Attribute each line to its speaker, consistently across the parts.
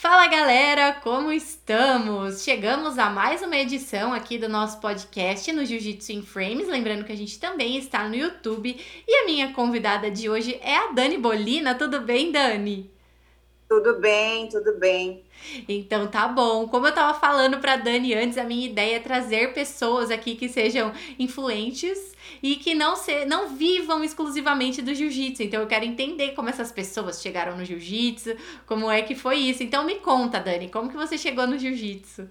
Speaker 1: Fala galera, como estamos? Chegamos a mais uma edição aqui do nosso podcast no Jiu-Jitsu in Frames. Lembrando que a gente também está no YouTube. E a minha convidada de hoje é a Dani Bolina. Tudo bem, Dani?
Speaker 2: Tudo bem, tudo bem.
Speaker 1: Então tá bom. Como eu tava falando para Dani antes, a minha ideia é trazer pessoas aqui que sejam influentes e que não se, não vivam exclusivamente do jiu-jitsu. Então eu quero entender como essas pessoas chegaram no jiu-jitsu, como é que foi isso. Então me conta, Dani, como que você chegou no jiu-jitsu?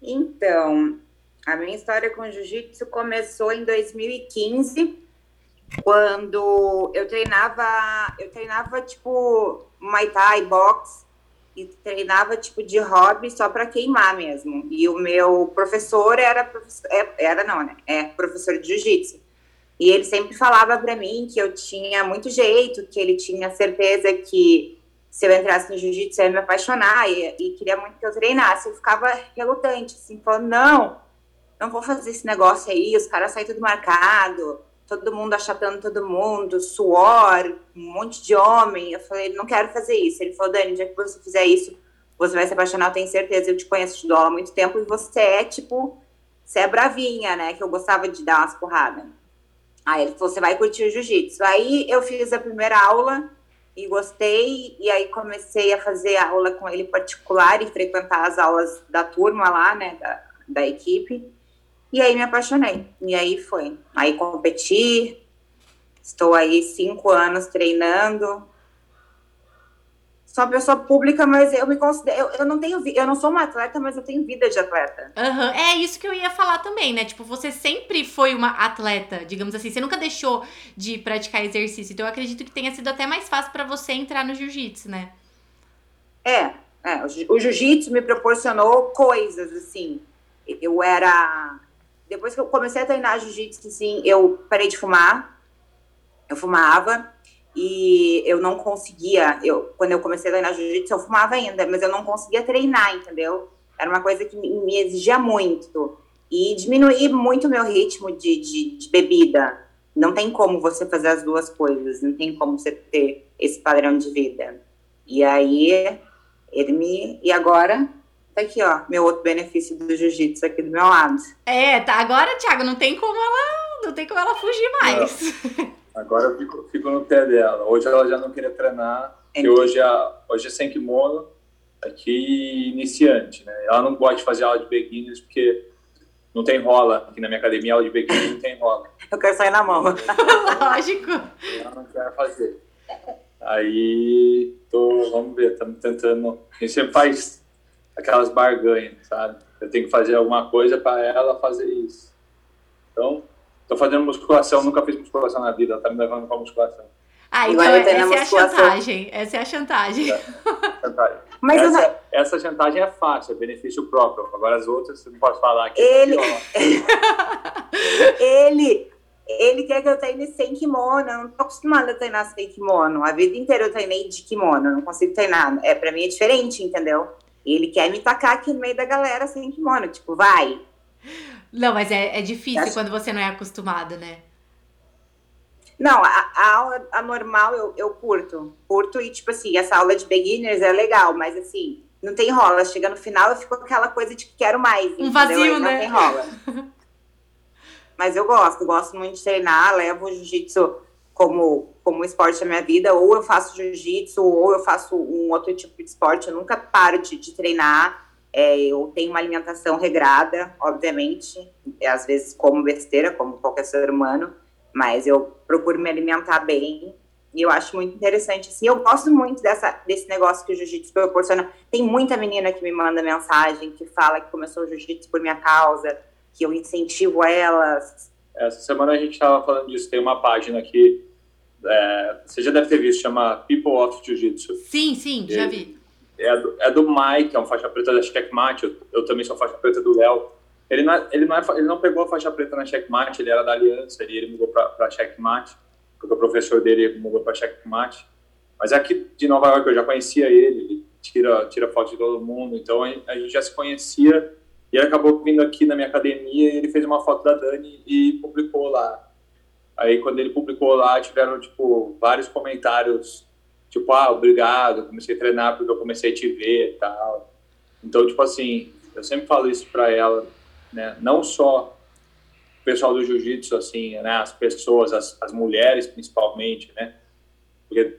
Speaker 2: Então, a minha história com jiu-jitsu começou em 2015 quando eu treinava, eu treinava tipo Muay Thai, boxe, e treinava tipo de hobby só para queimar mesmo. E o meu professor era professor, é, era não, né? É professor de jiu-jitsu. E ele sempre falava para mim que eu tinha muito jeito, que ele tinha certeza que se eu entrasse no jiu-jitsu eu ia me apaixonar e, e, queria muito que eu treinasse. Eu ficava relutante, assim, falando, não, não vou fazer esse negócio aí, os caras saem tudo marcado todo mundo achatando todo mundo, suor, um monte de homem. Eu falei, não quero fazer isso. Ele falou, Dani, já que você fizer isso, você vai se apaixonar, eu tenho certeza. Eu te conheço, dou aula há muito tempo e você é, tipo, você é bravinha, né? Que eu gostava de dar umas porradas. Aí ele falou, você vai curtir o jiu-jitsu. Aí eu fiz a primeira aula e gostei, e aí comecei a fazer aula com ele particular e frequentar as aulas da turma lá, né, da, da equipe. E aí me apaixonei. E aí foi. Aí competi. Estou aí cinco anos treinando. Sou uma pessoa pública, mas eu me considero. Eu, eu não tenho eu não sou uma atleta, mas eu tenho vida de atleta.
Speaker 1: Uhum. É isso que eu ia falar também, né? Tipo, você sempre foi uma atleta, digamos assim. Você nunca deixou de praticar exercício. Então eu acredito que tenha sido até mais fácil para você entrar no jiu-jitsu, né?
Speaker 2: É, é. O jiu-jitsu me proporcionou coisas, assim. Eu era depois que eu comecei a treinar jiu-jitsu, assim, eu parei de fumar. Eu fumava e eu não conseguia. Eu, quando eu comecei a treinar jiu-jitsu, eu fumava ainda, mas eu não conseguia treinar, entendeu? Era uma coisa que me exigia muito. E diminuir muito o meu ritmo de, de, de bebida. Não tem como você fazer as duas coisas, não tem como você ter esse padrão de vida. E aí, ele me. E agora, aqui, ó, meu outro benefício do jiu-jitsu aqui do meu lado.
Speaker 1: É, tá. Agora, Thiago, não tem como ela, não tem como ela fugir mais.
Speaker 3: Não. Agora eu fico, fico, no pé dela. Hoje ela já não queria treinar, porque hoje, é, hoje é sem kimono, aqui iniciante, né? Ela não gosta de fazer aula de beginners, porque não tem rola. Aqui na minha academia, aula de beginners não tem rola.
Speaker 2: Eu quero sair na mão.
Speaker 1: Lógico.
Speaker 3: Ela não quer fazer. Aí, tô, vamos ver, estamos tentando. A gente sempre faz aquelas barganhas, sabe? Eu tenho que fazer alguma coisa para ela fazer isso. Então, estou fazendo musculação, nunca fiz musculação na vida, ela tá me levando para musculação.
Speaker 1: Ah, então essa é a chantagem. Essa é a chantagem. É,
Speaker 3: chantagem. Mas essa, não... essa chantagem é fácil, é benefício próprio. Agora as outras você não pode falar aqui.
Speaker 2: Ele, ele, ele quer que eu treine sem kimono. Eu não tô acostumada a treinar sem kimono. A vida inteira eu treinei de kimono, não consigo treinar. É, para mim é diferente, entendeu? Ele quer me tacar aqui no meio da galera sem kimono, tipo, vai.
Speaker 1: Não, mas é, é difícil acho... quando você não é acostumado, né?
Speaker 2: Não, a, a aula a normal eu, eu curto. Curto e, tipo assim, essa aula de beginners é legal, mas assim, não tem rola. Chega no final, eu fico com aquela coisa de que quero mais.
Speaker 1: Um vazio, né?
Speaker 2: Não tem rola. mas eu gosto, gosto muito de treinar, levo o jiu-jitsu como, como esporte da minha vida, ou eu faço jiu-jitsu, ou eu faço um outro tipo de esporte, eu nunca paro de, de treinar. É, eu tenho uma alimentação regrada, obviamente, às vezes como besteira, como qualquer ser humano, mas eu procuro me alimentar bem e eu acho muito interessante. Assim, eu gosto muito dessa, desse negócio que o jiu-jitsu proporciona. Tem muita menina que me manda mensagem, que fala que começou o jiu-jitsu por minha causa, que eu incentivo elas.
Speaker 3: Essa semana a gente estava falando disso. Tem uma página aqui é, você já deve ter visto, chama People of Jiu-Jitsu.
Speaker 1: Sim, sim, já vi.
Speaker 3: É do, é do Mike, é um faixa preta da Checkmate, eu, eu também sou faixa preta do Léo. Ele não, é, ele, não é, ele não pegou a faixa preta na Checkmate, ele era da Aliança, e ele mudou para Checkmate, porque o professor dele mudou para Checkmate. Mas aqui de Nova York eu já conhecia ele, ele tira, tira foto de todo mundo, então a gente já se conhecia, e ele acabou vindo aqui na minha academia e ele fez uma foto da Dani e publicou lá. Aí, quando ele publicou lá, tiveram, tipo, vários comentários tipo, ah, obrigado, comecei a treinar porque eu comecei a te ver e tal. Então, tipo assim, eu sempre falo isso para ela, né? Não só o pessoal do jiu-jitsu, assim, né? As pessoas, as, as mulheres principalmente, né? Porque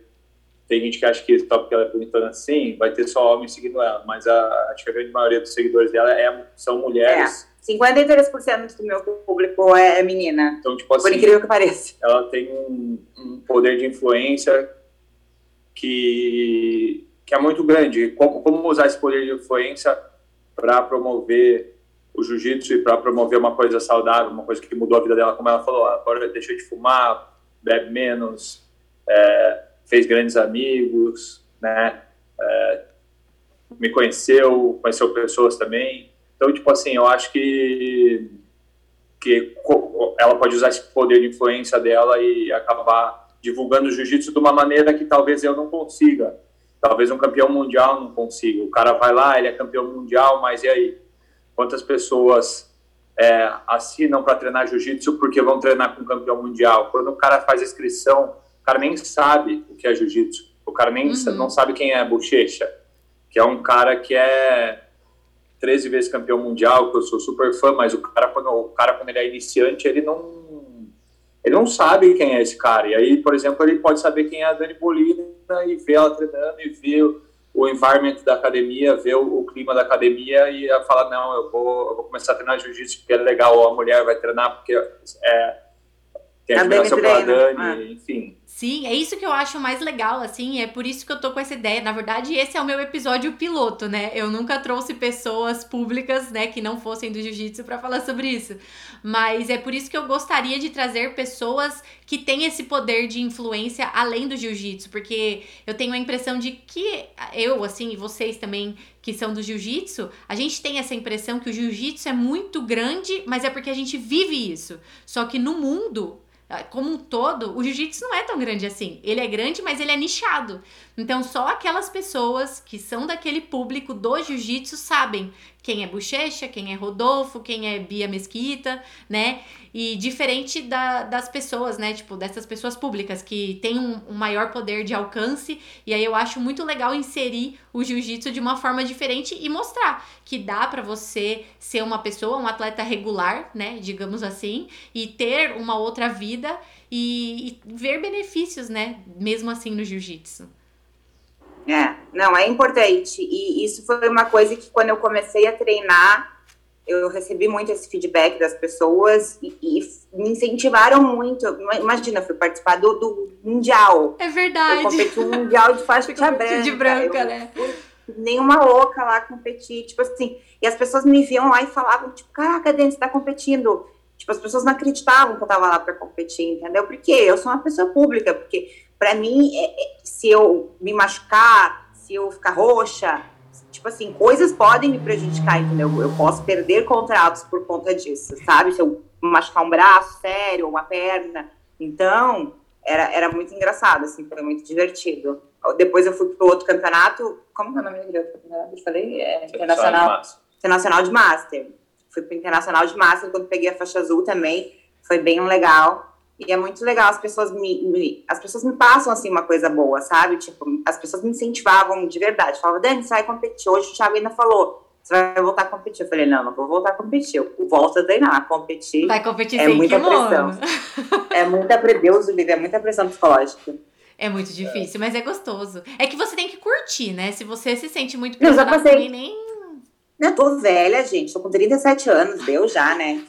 Speaker 3: tem gente que acha que só porque ela é bonitona assim, vai ter só homens seguindo ela, mas a, acho que a grande maioria dos seguidores dela é, são mulheres.
Speaker 2: É. 53% do meu público é, é menina. Então, tipo assim, por incrível que pareça.
Speaker 3: Ela tem um, um poder de influência que, que é muito grande. Como, como usar esse poder de influência para promover o jiu-jitsu e para promover uma coisa saudável, uma coisa que mudou a vida dela, como ela falou, agora deixou de fumar, bebe menos, é, fez grandes amigos, né? É, me conheceu, conheceu pessoas também. Então, tipo assim, eu acho que que ela pode usar esse poder de influência dela e acabar divulgando o jiu-jitsu de uma maneira que talvez eu não consiga. Talvez um campeão mundial não consiga. O cara vai lá, ele é campeão mundial, mas e aí? Quantas pessoas é, assinam para treinar jiu-jitsu porque vão treinar com um campeão mundial? Quando o cara faz inscrição, o cara nem sabe o que é jiu-jitsu. O cara nem uhum. não sabe quem é Bochecha, que é um cara que é 13 vezes campeão mundial, que eu sou super fã, mas o cara, quando, o cara, quando ele é iniciante, ele não ele não sabe quem é esse cara. E aí, por exemplo, ele pode saber quem é a Dani Bolina e ver ela treinando e ver o environment da academia, ver o, o clima da academia e falar, não, eu vou, eu vou começar a treinar jiu-jitsu porque é legal, ou a mulher vai treinar porque é, tem admiração pela Dani, ah. enfim.
Speaker 1: Sim, é isso que eu acho mais legal, assim, é por isso que eu tô com essa ideia. Na verdade, esse é o meu episódio piloto, né? Eu nunca trouxe pessoas públicas, né, que não fossem do jiu-jitsu para falar sobre isso. Mas é por isso que eu gostaria de trazer pessoas que têm esse poder de influência além do jiu-jitsu, porque eu tenho a impressão de que eu, assim, e vocês também que são do jiu-jitsu, a gente tem essa impressão que o jiu-jitsu é muito grande, mas é porque a gente vive isso. Só que no mundo como um todo, o jiu-jitsu não é tão grande assim. Ele é grande, mas ele é nichado. Então, só aquelas pessoas que são daquele público do jiu-jitsu sabem quem é Bochecha, quem é Rodolfo, quem é Bia Mesquita, né? E diferente da, das pessoas, né? Tipo, dessas pessoas públicas que têm um, um maior poder de alcance. E aí eu acho muito legal inserir o jiu-jitsu de uma forma diferente e mostrar que dá para você ser uma pessoa, um atleta regular, né? Digamos assim, e ter uma outra vida e, e ver benefícios, né? Mesmo assim no jiu-jitsu.
Speaker 2: É, não, é importante. E isso foi uma coisa que quando eu comecei a treinar, eu recebi muito esse feedback das pessoas e, e me incentivaram muito. Imagina, eu fui participar do, do Mundial.
Speaker 1: É verdade.
Speaker 2: Eu competi um Mundial de faixa branca.
Speaker 1: De branca, eu, né?
Speaker 2: Nenhuma louca lá competir, tipo assim. E as pessoas me viam lá e falavam, tipo, caraca, Dani, você tá competindo. Tipo, as pessoas não acreditavam que eu tava lá para competir, entendeu? Porque eu sou uma pessoa pública, porque para mim, é, é, se eu me machucar, se eu ficar roxa, tipo assim, coisas podem me prejudicar, entendeu? Eu posso perder contratos por conta disso, sabe? Se eu machucar um braço sério, uma perna. Então, era, era muito engraçado, assim, foi muito divertido. Depois eu fui pro outro campeonato, como que é o nome do outro campeonato? Eu falei, é, internacional, internacional de Master. Fui pro Internacional de Master, quando peguei a faixa azul também, foi bem legal. E é muito legal, as pessoas me, me, as pessoas me passam, assim, uma coisa boa, sabe? Tipo, as pessoas me incentivavam de verdade. Falavam, Dani, você vai competir. Hoje o Thiago ainda falou, você vai voltar a competir. Eu falei, não, não vou voltar a competir. Eu volto a treinar, competir.
Speaker 1: Vai competir
Speaker 2: é
Speaker 1: sem
Speaker 2: muita
Speaker 1: kimono.
Speaker 2: pressão. é muita pressão, Deus livre, é muita pressão psicológica.
Speaker 1: É muito difícil, mas é gostoso. É que você tem que curtir, né? Se você se sente muito pressionado, eu passei... nem...
Speaker 2: Eu tô velha, gente. Tô com 37 anos, deu já, né?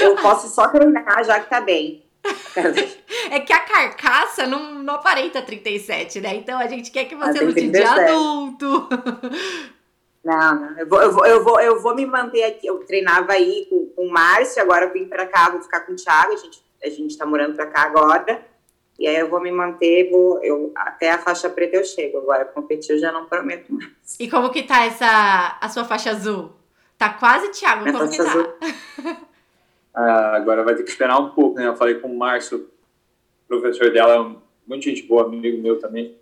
Speaker 2: Eu posso só treinar já que tá bem.
Speaker 1: É que a carcaça não, não aparenta 37, né? Então a gente quer que você lute de adulto.
Speaker 2: Não, não. Eu vou, eu, vou, eu, vou, eu vou me manter aqui. Eu treinava aí com, com o Márcio, agora eu vim pra cá, vou ficar com o Thiago. A gente, a gente tá morando pra cá agora. E aí eu vou me manter, vou, eu, até a faixa preta eu chego. Agora competir eu já não prometo mais.
Speaker 1: E como que tá essa, a sua faixa azul? Tá quase, Thiago? Minha como que tá? Azul.
Speaker 3: Ah, agora vai ter que esperar um pouco, né? Eu falei com o Márcio, professor dela, muito gente boa, amigo meu também.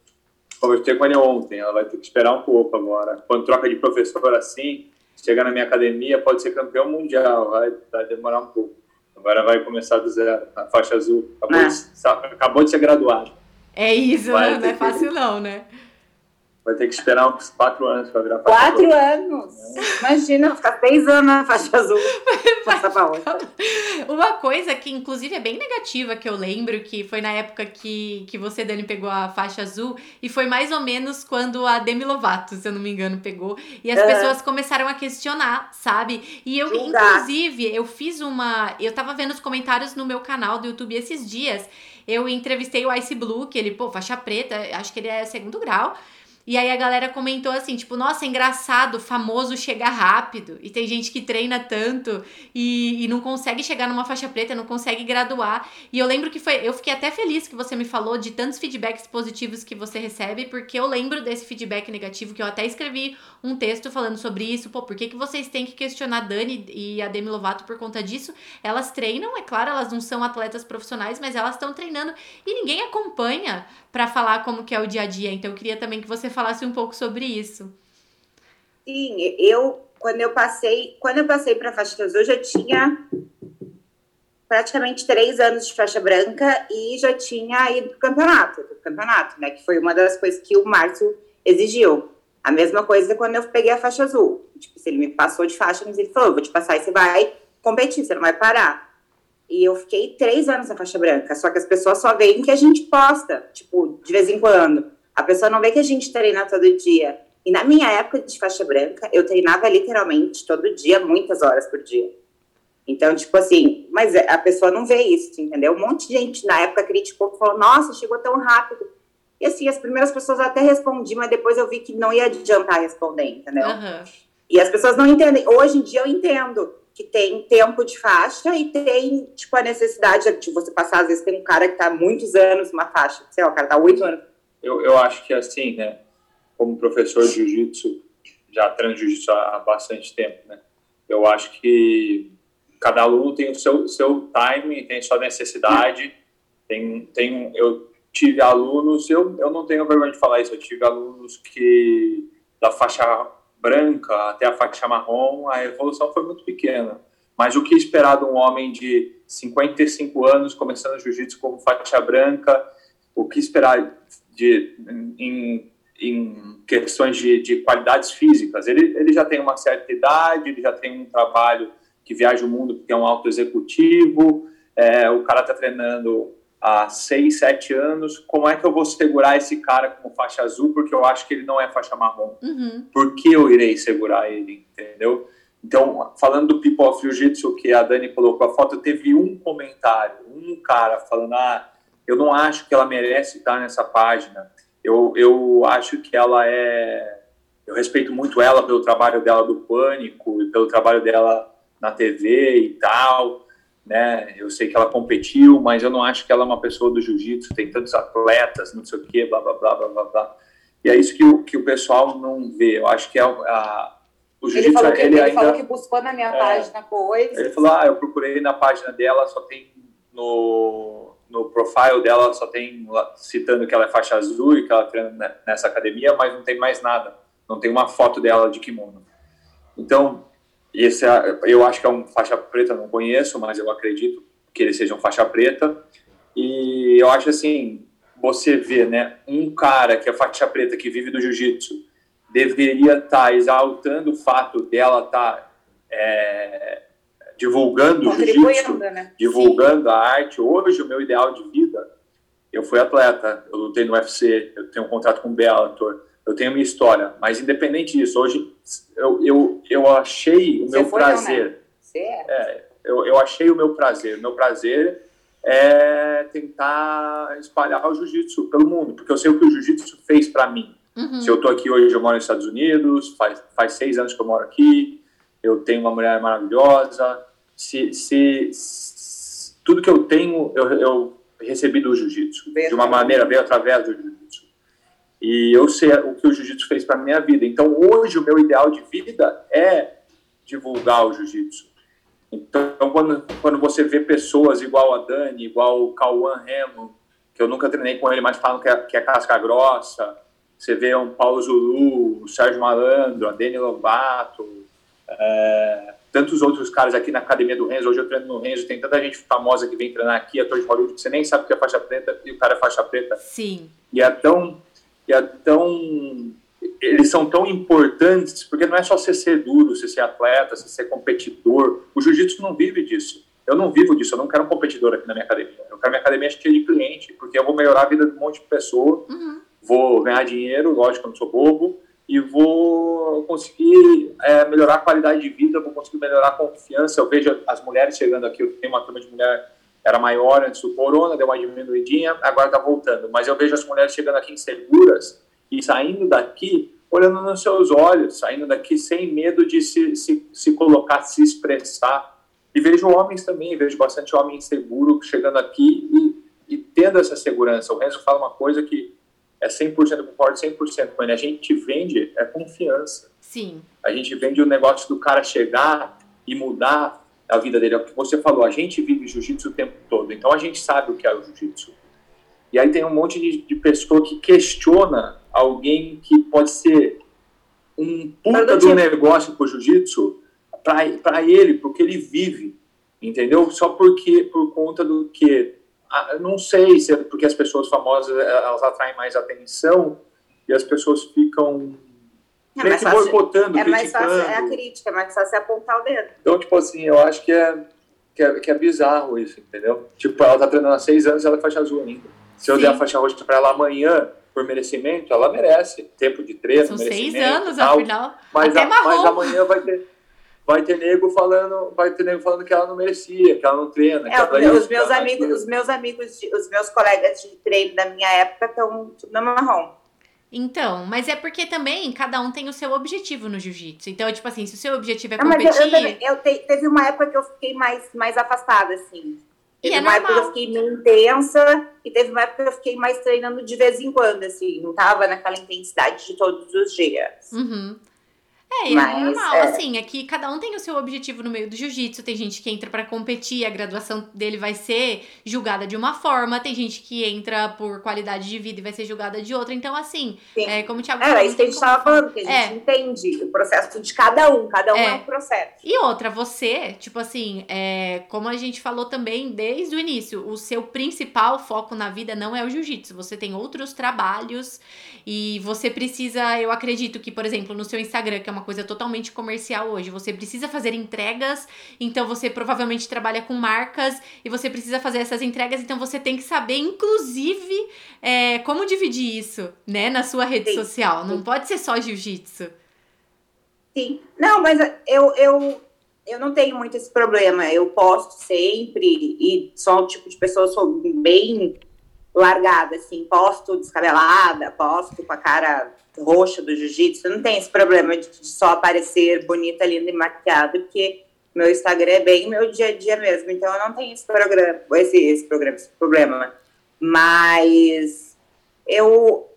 Speaker 3: Conversei com ele ontem, ela vai ter que esperar um pouco agora. Quando troca de professor assim, chega na minha academia, pode ser campeão mundial, vai, vai demorar um pouco. Agora vai começar do zero, a faixa azul. Acabou, ah. de, acabou de ser graduado.
Speaker 1: É isso, vai não é fácil que... não, né?
Speaker 3: Vai ter que esperar uns quatro anos para virar
Speaker 2: faixa Quatro azul. anos? Imagina, ficar seis anos na faixa azul. Passar pra outra.
Speaker 1: Uma coisa que, inclusive, é bem negativa, que eu lembro, que foi na época que, que você, Dani, pegou a faixa azul, e foi mais ou menos quando a Demi Lovato, se eu não me engano, pegou. E as pessoas começaram a questionar, sabe? E eu, inclusive, eu fiz uma. Eu tava vendo os comentários no meu canal do YouTube esses dias. Eu entrevistei o Ice Blue, que ele, pô, faixa preta, acho que ele é segundo grau. E aí a galera comentou assim, tipo, nossa, é engraçado, famoso chega rápido. E tem gente que treina tanto e, e não consegue chegar numa faixa preta, não consegue graduar. E eu lembro que foi. Eu fiquei até feliz que você me falou de tantos feedbacks positivos que você recebe, porque eu lembro desse feedback negativo que eu até escrevi um texto falando sobre isso. Pô, por que, que vocês têm que questionar a Dani e a Demi Lovato por conta disso? Elas treinam, é claro, elas não são atletas profissionais, mas elas estão treinando e ninguém acompanha para falar como que é o dia a dia. Então eu queria também que você falasse um pouco sobre isso.
Speaker 2: Sim, eu quando eu passei, quando eu passei para faixa azul, eu já tinha praticamente três anos de faixa branca e já tinha ido pro campeonato, pro campeonato, né? Que foi uma das coisas que o Márcio exigiu. A mesma coisa quando eu peguei a faixa azul. Tipo, se ele me passou de faixa, mas ele falou, vou te passar e você vai competir, você não vai parar. E eu fiquei três anos na faixa branca, só que as pessoas só veem que a gente posta, tipo, de vez em quando. A pessoa não vê que a gente treina todo dia. E na minha época de faixa branca, eu treinava literalmente todo dia, muitas horas por dia. Então, tipo assim, mas a pessoa não vê isso, entendeu? Um monte de gente na época criticou, falou, nossa, chegou tão rápido. E assim, as primeiras pessoas até respondi, mas depois eu vi que não ia adiantar responder, entendeu? Uhum. E as pessoas não entendem. Hoje em dia eu entendo que tem tempo de faixa e tem, tipo, a necessidade de você passar, às vezes tem um cara que tá muitos anos numa faixa, sei lá, o cara tá oito anos.
Speaker 3: Eu, eu acho que assim, né, como professor de jiu-jitsu, já treino jiu-jitsu há bastante tempo, né, eu acho que cada aluno tem o seu, seu time, tem sua necessidade, tem, tem, eu tive alunos, eu, eu não tenho vergonha de falar isso, eu tive alunos que da faixa branca até a faixa marrom, a evolução foi muito pequena. Mas o que esperar de um homem de 55 anos começando jiu-jitsu como faixa branca? O que esperar de, em, em questões de, de, qualidades físicas? Ele, ele já tem uma certa idade, ele já tem um trabalho que viaja o mundo porque é um alto executivo, é, o cara está treinando há seis, sete anos, como é que eu vou segurar esse cara como faixa azul, porque eu acho que ele não é faixa marrom? Uhum. Por que eu irei segurar ele, entendeu? Então, falando do People of Jiu-Jitsu, que a Dani colocou a foto, teve um comentário, um cara falando, ah, eu não acho que ela merece estar nessa página, eu, eu acho que ela é... Eu respeito muito ela pelo trabalho dela do Pânico e pelo trabalho dela na TV e tal, né? Eu sei que ela competiu, mas eu não acho que ela é uma pessoa do jiu-jitsu, tem tantos atletas, não sei o quê, blá, blá, blá, blá, blá, blá. E é isso que o, que o pessoal não vê. Eu acho que é a,
Speaker 2: o jiu-jitsu... Ele, falou que, ele, ele ainda, falou que buscou na minha é, página coisas.
Speaker 3: Ele falou, ah, eu procurei na página dela, só tem no, no profile dela, só tem citando que ela é faixa azul e que ela treina nessa academia, mas não tem mais nada. Não tem uma foto dela de kimono. Então, esse é, eu acho que é um faixa preta, não conheço, mas eu acredito que ele seja um faixa preta. E eu acho assim, você vê, né, um cara que é faixa preta, que vive do jiu-jitsu, deveria estar tá exaltando o fato dela estar tá, é, divulgando o jiu-jitsu, né? divulgando Sim. a arte. Hoje, o meu ideal de vida, eu fui atleta, eu lutei no UFC, eu tenho um contrato com o Bellator, eu tenho minha história, mas independente disso, hoje eu, eu, eu achei o meu prazer. Não, né? é, eu, eu achei o meu prazer. O meu prazer é tentar espalhar o jiu-jitsu pelo mundo, porque eu sei o que o jiu-jitsu fez para mim. Uhum. Se eu tô aqui hoje, eu moro nos Estados Unidos, faz, faz seis anos que eu moro aqui, eu tenho uma mulher maravilhosa. Se, se, se tudo que eu tenho, eu, eu recebi do jiu-jitsu, de uma maneira, veio através do jiu-jitsu. E eu sei o que o jiu-jitsu fez para minha vida. Então, hoje, o meu ideal de vida é divulgar o jiu-jitsu. Então, quando, quando você vê pessoas igual a Dani, igual o Cauã Remo, que eu nunca treinei com ele, mas falam que é, que é casca grossa, você vê um Paulo Zulu, o Sérgio Malandro, a Dani Lobato, é, tantos outros caras aqui na academia do Renzo, hoje eu treino no Renzo, tem tanta gente famosa que vem treinar aqui, ator de Hollywood, que você nem sabe o que é faixa preta, e o cara é faixa preta.
Speaker 1: Sim.
Speaker 3: E é tão... E é tão eles são tão importantes, porque não é só você ser duro, você ser atleta, você ser competidor. O jiu-jitsu não vive disso. Eu não vivo disso, eu não quero um competidor aqui na minha academia. Eu quero minha academia cheia de cliente, porque eu vou melhorar a vida de um monte de pessoa,
Speaker 1: Uhum.
Speaker 3: vou ganhar dinheiro, lógico, eu não sou bobo, e vou conseguir é, melhorar a qualidade de vida, vou conseguir melhorar a confiança. Eu vejo as mulheres chegando aqui, eu tenho uma turma de mulher, era maior antes do corona, deu uma diminuidinha, agora está voltando. Mas eu vejo as mulheres chegando aqui inseguras e saindo daqui olhando nos seus olhos, saindo daqui sem medo de se, se, se colocar, se expressar. E vejo homens também, vejo bastante homem inseguro chegando aqui e, e tendo essa segurança. O Renzo fala uma coisa que é 100%, eu concordo 100% com ele. A gente vende é confiança.
Speaker 1: Sim.
Speaker 3: A gente vende o negócio do cara chegar e mudar a vida dele. É o que você falou, a gente vive jiu-jitsu o tempo todo, então a gente sabe o que é o jiu-jitsu. E aí tem um monte de, de pessoa que questiona alguém que pode ser um puta do negócio pro jiu-jitsu para ele, porque ele vive, entendeu? Só porque, por conta do que, não sei se é porque as pessoas famosas elas atraem mais atenção e as pessoas ficam
Speaker 2: É
Speaker 3: meio
Speaker 2: mais
Speaker 3: que
Speaker 2: fácil,
Speaker 3: boicotando,
Speaker 2: é mais fácil, é a crítica, é mais fácil apontar o dedo.
Speaker 3: Então, tipo assim, eu acho que é, que é, que é bizarro isso, entendeu? Tipo, ela tá treinando há seis anos e ela é faixa azul ainda. Se eu
Speaker 1: Sim.
Speaker 3: der a faixa roxa pra ela amanhã, por merecimento, ela merece. Tempo de treino,
Speaker 1: São seis
Speaker 3: merecimento
Speaker 1: anos,
Speaker 3: tal.
Speaker 1: afinal.
Speaker 3: Mas,
Speaker 1: Até
Speaker 3: a- mas amanhã vai ter, vai ter nego falando, vai ter nego falando que ela não merecia, que ela não treina. que
Speaker 2: É,
Speaker 3: ela
Speaker 2: os
Speaker 3: isso,
Speaker 2: meus amigos, os meus amigos, de- os meus colegas de treino da minha época estão tudo na marrom.
Speaker 1: Então, mas é porque também cada um tem o seu objetivo no jiu-jitsu. Então, tipo assim, se o seu objetivo é
Speaker 2: Não, mas eu, eu,
Speaker 1: competir.
Speaker 2: também- eu te- teve uma época que eu fiquei mais, mais afastada, assim.
Speaker 1: E
Speaker 2: Teve
Speaker 1: é
Speaker 2: uma época que eu
Speaker 1: normal.
Speaker 2: fiquei meio intensa e teve uma época que eu fiquei mais treinando de vez em quando, assim. Não tava naquela intensidade de todos os dias.
Speaker 1: Uhum. É, é
Speaker 2: Mas,
Speaker 1: normal,
Speaker 2: é.
Speaker 1: assim, aqui cada um tem o seu objetivo no meio do jiu-jitsu. Tem gente que entra pra competir, a graduação dele vai ser julgada de uma forma, tem gente que entra por qualidade de vida e vai ser julgada de outra. Então, assim,
Speaker 2: Sim.
Speaker 1: é, como o Thiago
Speaker 2: Era
Speaker 1: falou,
Speaker 2: isso que a gente
Speaker 1: tem como-
Speaker 2: tava falando, que a gente
Speaker 1: É.
Speaker 2: entende o processo de cada um. Cada um é,
Speaker 1: É.
Speaker 2: um processo.
Speaker 1: E outra, você, tipo assim, é, como a gente falou também desde o início, o seu principal foco na vida não é o jiu-jitsu. Você tem outros trabalhos e você precisa, eu acredito que, por exemplo, no seu Instagram, que é uma coisa totalmente comercial hoje, você precisa fazer entregas, então você provavelmente trabalha com marcas e você precisa fazer essas entregas, então você tem que saber, inclusive, é, como dividir isso, né, na sua rede
Speaker 2: Sim.
Speaker 1: social. Não pode ser só jiu-jitsu.
Speaker 2: Sim. Não, mas eu, eu, eu não tenho muito esse problema. Eu posto sempre e sou o tipo de pessoa, sou bem largada, assim. Posto descabelada, posto com a cara roxa do jiu-jitsu. Não tenho esse problema de só aparecer bonita, linda e maquiada, porque meu Instagram é bem meu dia a dia mesmo. Então eu não tenho esse programa, esse, esse programa, esse problema. Mas eu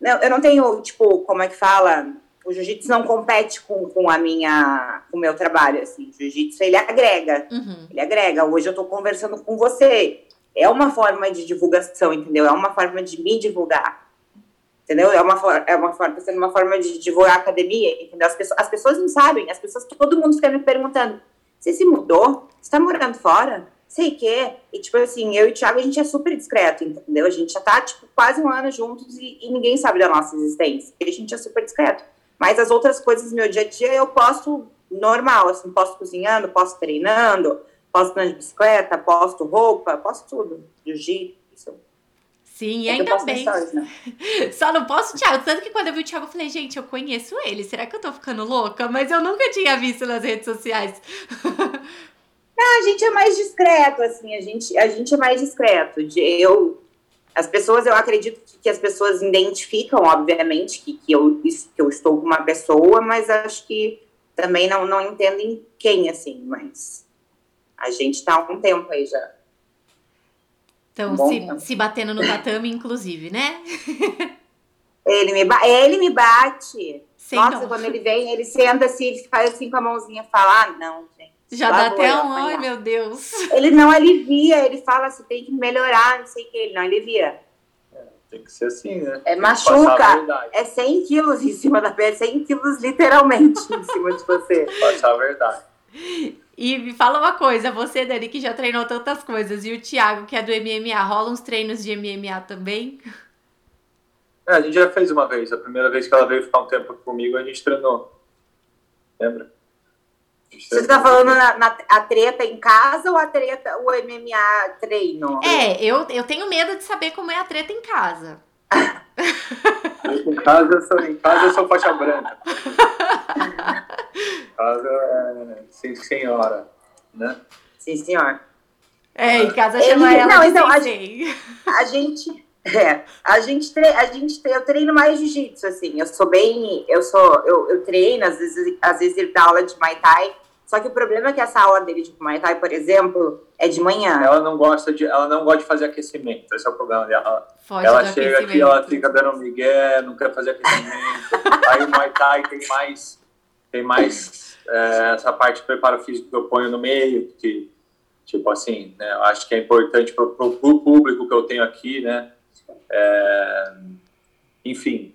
Speaker 2: não, eu não tenho, tipo, como é que fala? O jiu-jitsu não compete com, com a minha, com o meu trabalho, assim. O jiu-jitsu, ele agrega,
Speaker 1: Uhum.
Speaker 2: ele agrega. Hoje eu tô conversando com você. É uma forma de divulgação, entendeu? É uma forma de me divulgar. Entendeu? É uma, for- é uma forma, tá sendo uma forma de divulgar a academia, entendeu? As pessoas, as pessoas não sabem, as pessoas, todo mundo fica me perguntando, você se mudou? Você tá morando fora? Sei que. E, tipo assim, eu e o Thiago, a gente é super discreto, entendeu? A gente já tá, tipo, quase um ano juntos e, e ninguém sabe da nossa existência. E a gente é super discreto. Mas as outras coisas do meu dia a dia eu posto normal, assim, posto cozinhando, posto treinando, posto andando de bicicleta, posto roupa, posto tudo. Jiu-jitsu.
Speaker 1: Sim, e
Speaker 2: É
Speaker 1: ainda bem.
Speaker 2: stories, né?
Speaker 1: Só não posso o Thiago. Tanto que quando eu vi o Thiago, eu falei, gente, eu conheço ele. Será que eu tô ficando louca? Mas eu nunca tinha visto nas redes sociais.
Speaker 2: A gente é mais discreto, assim, a gente, a gente é mais discreto. Eu, as pessoas, eu acredito que, que as pessoas identificam, obviamente, que, que, eu, que eu estou com uma pessoa, mas acho que também não, não entendem quem, assim, mas a gente tá há um tempo aí já.
Speaker 1: Então,
Speaker 2: Bom,
Speaker 1: se, se batendo no tatame, inclusive, né?
Speaker 2: Ele me, ba- ele me bate.
Speaker 1: Sem
Speaker 2: Nossa,
Speaker 1: dó.
Speaker 2: quando ele vem, ele senta assim, ele faz assim com a mãozinha e fala, ah, não, gente.
Speaker 1: Já dá até um.
Speaker 2: apanhar."
Speaker 1: Ai, meu Deus.
Speaker 2: Ele não alivia, ele fala, você tem que melhorar, não sei o que, ele não alivia.
Speaker 3: Tem que ser assim, né?
Speaker 2: É, machuca. É 100 quilos em cima da pele, 100 quilos literalmente em cima de você.
Speaker 3: Passar a verdade.
Speaker 1: E me fala uma coisa, você, Dani, que já treinou tantas coisas, e o Thiago, que é do MMA, rola uns treinos de MMA também?
Speaker 3: É, a gente já fez uma vez. A primeira vez que ela veio ficar um tempo comigo, a gente treinou. Lembra?
Speaker 2: Você está falando na, na, a treta em casa ou a treta, o MMA treino?
Speaker 1: É, eu, eu tenho medo de saber como é a treta em casa.
Speaker 3: em casa, eu sou, em casa eu sou faixa branca. em casa, é, sim senhora, né?
Speaker 2: Sim senhor.
Speaker 1: É, em casa chama Ele, ela não, então, a, gente,
Speaker 2: a gente é, a gente, tre a gente eu treino mais jiu-jitsu, assim, eu sou bem, eu sou, eu, eu treino, às vezes, às vezes ele dá aula de Muay Thai, só que o problema é que essa aula dele de Muay Thai, por exemplo, é de manhã.
Speaker 3: Ela não gosta de, ela não gosta de fazer aquecimento, esse é o problema dela. Foge ela chega aqui, ela fica dando migué, não quer fazer aquecimento, aí o Muay Thai tem mais, tem mais é, essa parte de preparo físico que eu ponho no meio, que, tipo assim, né, eu acho que é importante para o público que eu tenho aqui, né, é, enfim,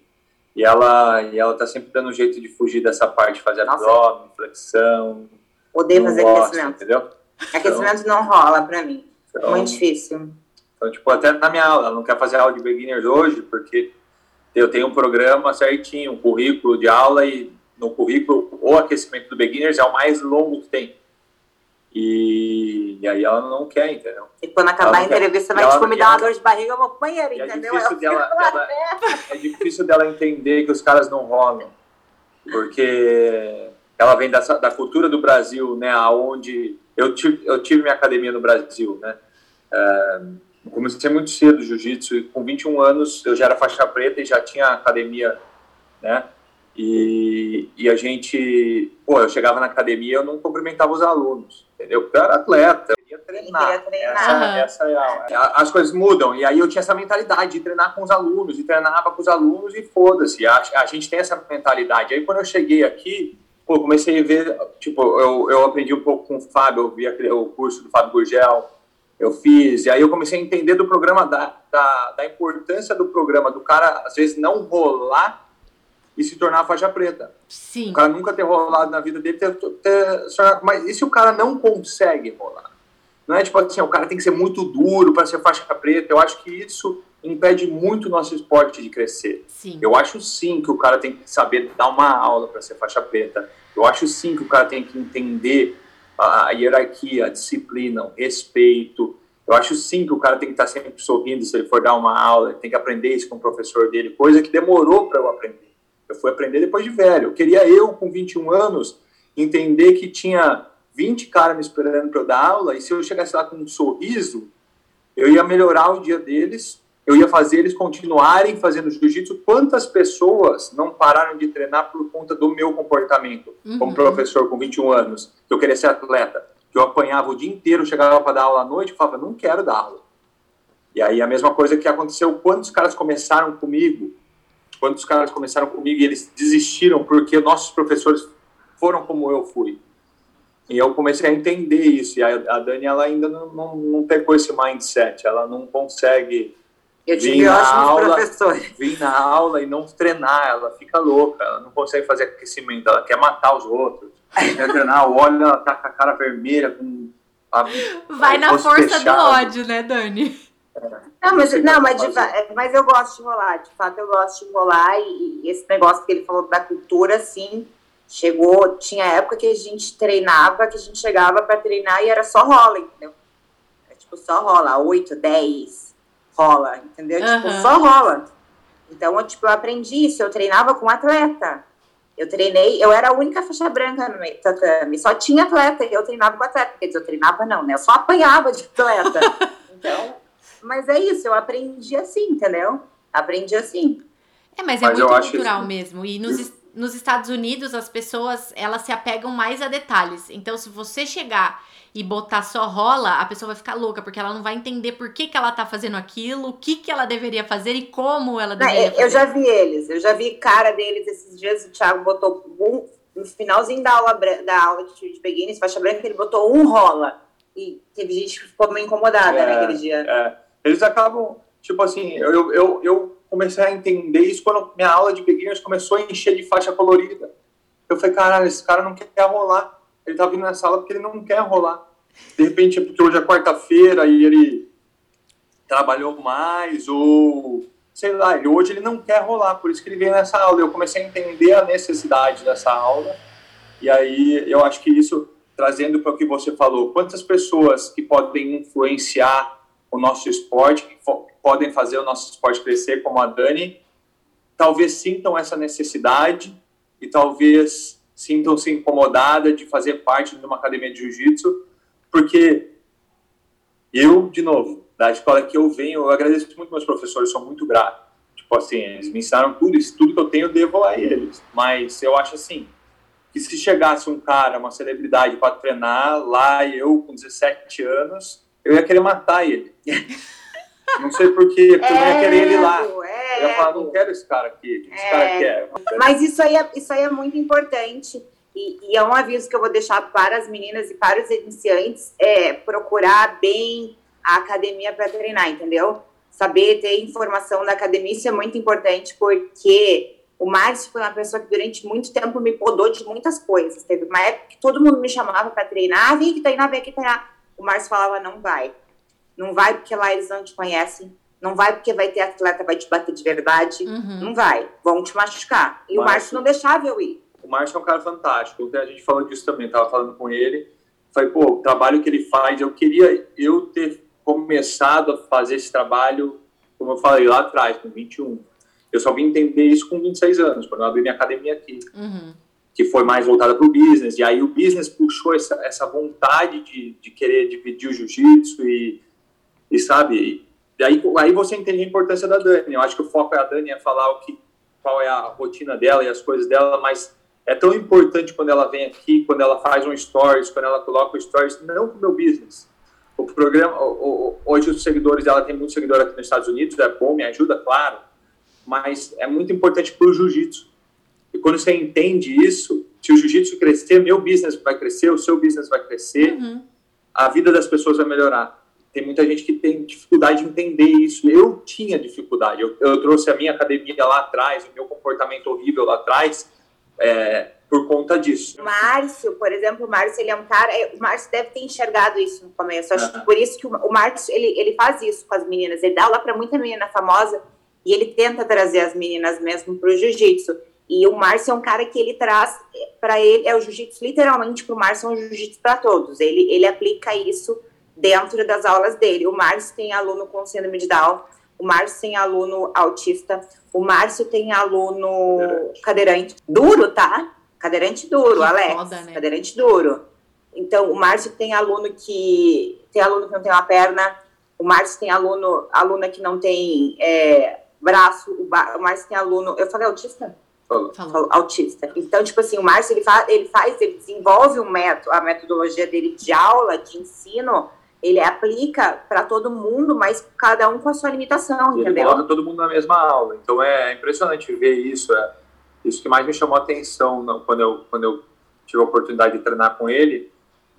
Speaker 3: e ela, e ela tá sempre dando um jeito de fugir dessa parte, fazer abdômen, flexão.
Speaker 2: Odeio fazer gosta, aquecimento. Entendeu? Aquecimento então, não rola pra mim. Então, Muito difícil.
Speaker 3: Então, tipo, até na minha aula, ela não quer fazer aula de beginners hoje, porque eu tenho um programa certinho, um currículo de aula, e no currículo, o aquecimento do beginners é o mais longo que tem. E, e aí ela não quer, entendeu?
Speaker 2: E quando acabar a entrevista, vai tipo, me dar uma dor de barriga, eu vou pro banheiro, é entendeu?
Speaker 3: É difícil, dela, dela, é difícil dela entender que os caras não rolam. Porque ela vem dessa, da cultura do Brasil, né? Onde eu tive, eu tive minha academia no Brasil, né? É, comecei muito cedo jiu-jitsu e com 21 anos eu já era faixa preta e já tinha academia, né? E, e a gente, pô, eu chegava na academia eu não cumprimentava os alunos, entendeu? Porque eu era atleta, eu ia treinar.
Speaker 2: Ia treinar.
Speaker 3: Essa, essa é a, as coisas mudam. E aí eu tinha essa mentalidade de treinar com os alunos, e treinava com os alunos e foda-se. A, a gente tem essa mentalidade. Aí quando eu cheguei aqui, pô, comecei a ver, tipo, eu, eu aprendi um pouco com o Fábio, eu vi o curso do Fábio Gurgel, eu fiz, e aí eu comecei a entender do programa, da, da, da importância do programa, do cara, às vezes, não rolar e se tornar faixa preta.
Speaker 1: Sim.
Speaker 3: O cara nunca ter rolado na vida dele, ter, ter, mas e se o cara não consegue rolar? Não é tipo assim, o cara tem que ser muito duro para ser faixa preta. Eu acho que isso impede muito o nosso esporte de crescer.
Speaker 1: Sim.
Speaker 3: Eu acho sim que o cara tem que saber dar uma aula para ser faixa preta. Eu acho sim que o cara tem que entender a hierarquia, a disciplina, o respeito. Eu acho sim que o cara tem que estar sempre sorrindo se ele for dar uma aula, tem que aprender isso com o professor dele, coisa que demorou para eu aprender. Eu fui aprender depois de velho. Eu queria eu, com 21 anos, entender que tinha 20 caras me esperando para eu dar aula, e se eu chegasse lá com um sorriso, eu ia melhorar o dia deles, eu ia fazer eles continuarem fazendo jiu-jitsu. Quantas pessoas não pararam de treinar por conta do meu comportamento, uhum. como professor com 21 anos, que eu queria ser atleta, que eu apanhava o dia inteiro, chegava para dar aula à noite e falava, não quero dar aula. E aí a mesma coisa que aconteceu, quantos caras começaram comigo quando os caras começaram comigo e eles desistiram porque nossos professores foram como eu fui. E eu comecei a entender isso. E a, a Dani, ela ainda não, não, não pegou esse mindset. Ela não consegue
Speaker 2: eu tive vir na aula,
Speaker 3: vir na aula e não treinar. Ela fica louca. Ela não consegue fazer aquecimento. Ela quer matar os outros. Quer treinar. Olha, ela tá com a cara vermelha. Com a,
Speaker 1: Vai na força fechado. do ódio, né, Dani?
Speaker 2: Não, mas, não mas, de, é, mas eu gosto de rolar, de fato eu gosto de rolar e, e, esse negócio que ele falou da cultura, assim, chegou, tinha época que a gente treinava, que a gente chegava para treinar e era só rola, entendeu? É, tipo, só rola, 8, 10 rola, entendeu? Uhum. Tipo, só rola. Então, eu, tipo, eu aprendi isso, eu treinava com atleta. Eu treinei, eu era a única faixa branca no meio tatame, só tinha atleta e eu treinava com atleta. Quer dizer, eu treinava não, né? Eu só apanhava de atleta. Então, mas é isso, eu aprendi assim, entendeu? Aprendi assim.
Speaker 1: É, mas é mas muito cultural isso... mesmo. E nos, nos Estados Unidos, as pessoas, elas se apegam mais a detalhes. Então, se você chegar e botar só rola, a pessoa vai ficar louca, porque ela não vai entender por que, que ela tá fazendo aquilo, o que, que ela deveria fazer e como ela deveria
Speaker 2: não, eu, fazer. Eu já vi eles, eu já vi cara deles esses dias, o Thiago botou um, no finalzinho da aula, da aula de, de beginners, faixa branca, ele botou um rola. E teve gente que ficou meio incomodada é, naquele dia.
Speaker 3: É eles acabam, tipo assim, eu, eu, eu comecei a entender isso quando minha aula de beginners começou a encher de faixa colorida. Eu falei, caralho, esse cara não quer rolar. Ele tá vindo nessa aula porque ele não quer rolar. De repente, é porque hoje é quarta-feira e ele trabalhou mais, ou sei lá, ele, hoje ele não quer rolar, por isso que ele veio nessa aula. Eu comecei a entender a necessidade dessa aula, e aí eu acho que isso, trazendo para o que você falou, quantas pessoas que podem influenciar o nosso esporte, que podem fazer o nosso esporte crescer, como a Dani, talvez sintam essa necessidade e talvez sintam-se incomodadas de fazer parte de uma academia de jiu-jitsu, porque eu, de novo, da escola que eu venho, eu agradeço muito meus professores, sou muito grato. Tipo assim, eles me ensinaram tudo, isso, tudo que eu tenho eu devo a eles. Mas eu acho assim, que se chegasse um cara, uma celebridade para treinar lá, eu com 17 anos, eu ia querer matar ele. Não sei porquê, porque é, eu ia querer ele lá. É, eu ia falar, não quero esse cara aqui, esse é, cara quer.
Speaker 2: Mas isso aí, é, isso aí é muito importante. E, e, é um aviso que eu vou deixar para as meninas e para os iniciantes, é procurar bem a academia para treinar, entendeu? Saber ter informação da academia, isso é muito importante, porque o Márcio foi uma pessoa que durante muito tempo me podou de muitas coisas. Teve uma época que todo mundo me chamava para treinar, ah, vem aqui treinar, vem aqui treinar. O Márcio falava, não vai. Não vai porque lá eles não te conhecem. Não vai porque vai ter atleta, vai te bater de verdade. Uhum. Não vai. Vão te machucar. E Márcio, o Márcio não deixava eu ir.
Speaker 3: O Márcio é um cara fantástico. A gente falou disso também. Tava falando com ele. Falei, pô, o trabalho que ele faz, eu queria eu ter começado a fazer esse trabalho, como eu falei lá atrás, com 21. Eu só vim entender isso com 26 anos, quando eu abri minha academia aqui. Uhum. Que foi mais voltada para o business. E aí o business puxou essa, essa vontade de, de querer dividir o jiu-jitsu e, e, sabe, e aí, aí você entende a importância da Dani. Eu acho que o foco é a Dani, é falar o que, qual é a rotina dela e as coisas dela, mas é tão importante quando ela vem aqui, quando ela faz um stories, quando ela coloca o stories, não para o meu business. O programa, hoje os seguidores dela tem muitos seguidores aqui nos Estados Unidos, é bom, me ajuda, claro, mas é muito importante para o jiu-jitsu. E quando você entende isso, se o jiu-jitsu crescer, meu business vai crescer, o seu business vai crescer, uhum. a vida das pessoas vai melhorar tem muita gente que tem dificuldade de entender isso. Eu tinha dificuldade. Eu, eu trouxe a minha academia lá atrás, o meu comportamento horrível lá atrás, é, por conta disso.
Speaker 2: O Márcio, por exemplo, o Márcio, ele é um cara. É, o Márcio deve ter enxergado isso no começo. Acho que por isso que o, o Márcio ele, ele faz isso com as meninas. Ele dá aula para muita menina famosa e ele tenta trazer as meninas mesmo para o jiu-jitsu. E o Márcio é um cara que ele traz para ele, é o jiu-jitsu, literalmente, para o Márcio é um jiu-jitsu para todos. Ele, ele aplica isso dentro das aulas dele. O Márcio tem aluno com síndrome de Down, o Márcio tem aluno autista, o Márcio tem aluno cadeirante, cadeirante duro, tá? Cadeirante duro, que Alex. Foda, né? Cadeirante duro. Então, o Márcio tem aluno que tem aluno que não tem uma perna, o Márcio tem aluno, aluna que não tem é, braço, o, o Márcio tem aluno. Eu falei autista? Falou. Autista. Então, tipo assim, o Márcio ele, fa ele faz, ele desenvolve um método, a metodologia dele de aula, de ensino, ele aplica para todo mundo, mas cada um com a sua limitação,
Speaker 3: ele
Speaker 2: entendeu?
Speaker 3: Ele coloca todo mundo na mesma aula. Então é impressionante ver isso. É isso que mais me chamou a atenção quando eu, quando eu tive a oportunidade de treinar com ele.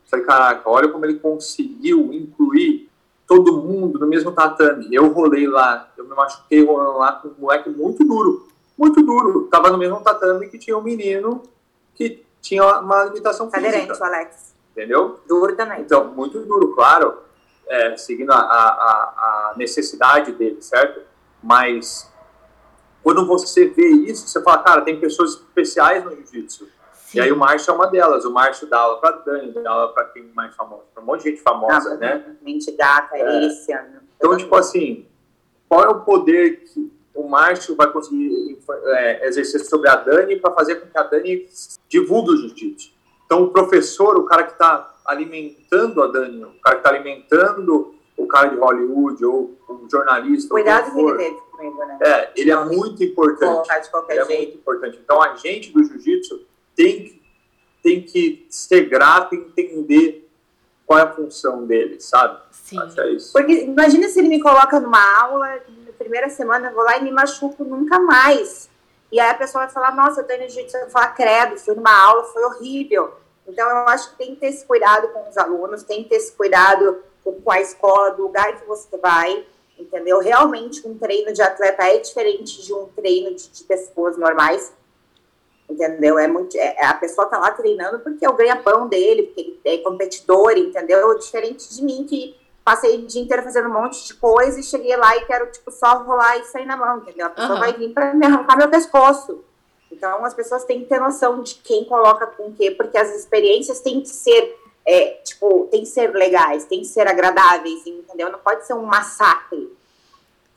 Speaker 3: Falei, caraca, olha como ele conseguiu incluir todo mundo no mesmo tatame. Eu rolei lá, eu me machuquei rolando lá com um moleque muito duro, muito duro. Tava no mesmo tatame que tinha um menino que tinha uma limitação física.
Speaker 2: Cadeirante, Alex
Speaker 3: entendeu?
Speaker 2: Duro também.
Speaker 3: Então, muito duro, claro, é, seguindo a, a, a, necessidade dele, certo? Mas quando você vê isso, você fala, cara, tem pessoas especiais no jiu-jitsu. E aí o Márcio é uma delas. O Márcio dá aula pra Dani, dá aula pra quem mais famoso, pra um monte de gente famosa, né?
Speaker 2: Mente gata, é.
Speaker 3: Então, tipo assim, qual é o poder que o Márcio vai conseguir é, exercer sobre a Dani para fazer com que a Dani divulgue o jiu-jitsu? Então, o professor, o cara que está alimentando a Dani, o cara que está alimentando o cara de Hollywood ou o jornalista.
Speaker 2: Cuidado que ele teve comigo, né?
Speaker 3: É, ele é muito importante.
Speaker 2: de qualquer
Speaker 3: ele
Speaker 2: jeito.
Speaker 3: é muito importante. Então, a gente do jiu-jitsu tem que, tem que ser grato e entender qual é a função dele, sabe?
Speaker 1: Sim.
Speaker 3: Acho é isso.
Speaker 2: Porque imagina se ele me coloca numa aula, na primeira semana eu vou lá e me machuco nunca mais. E aí a pessoa vai falar, nossa, eu tô indo jiu-jitsu, vai falar, credo, fui numa aula, foi horrível. Então, eu acho que tem que ter esse cuidado com os alunos, tem que ter esse cuidado com a escola, do lugar que você vai. entendeu? Realmente um treino de atleta é diferente de um treino de, de pessoas normais, entendeu? É muito, é, a pessoa tá lá treinando porque é o ganha-pão dele, porque ele é competidor, entendeu? Diferente de mim que passei o dia inteiro fazendo um monte de coisa e cheguei lá e quero, tipo, só rolar e sair na mão, entendeu? A pessoa uhum. vai vir para me arrancar meu pescoço. Então, as pessoas têm que ter noção de quem coloca com o quê, porque as experiências têm que ser, é, tipo, têm que ser legais, têm que ser agradáveis, entendeu? Não pode ser um massacre.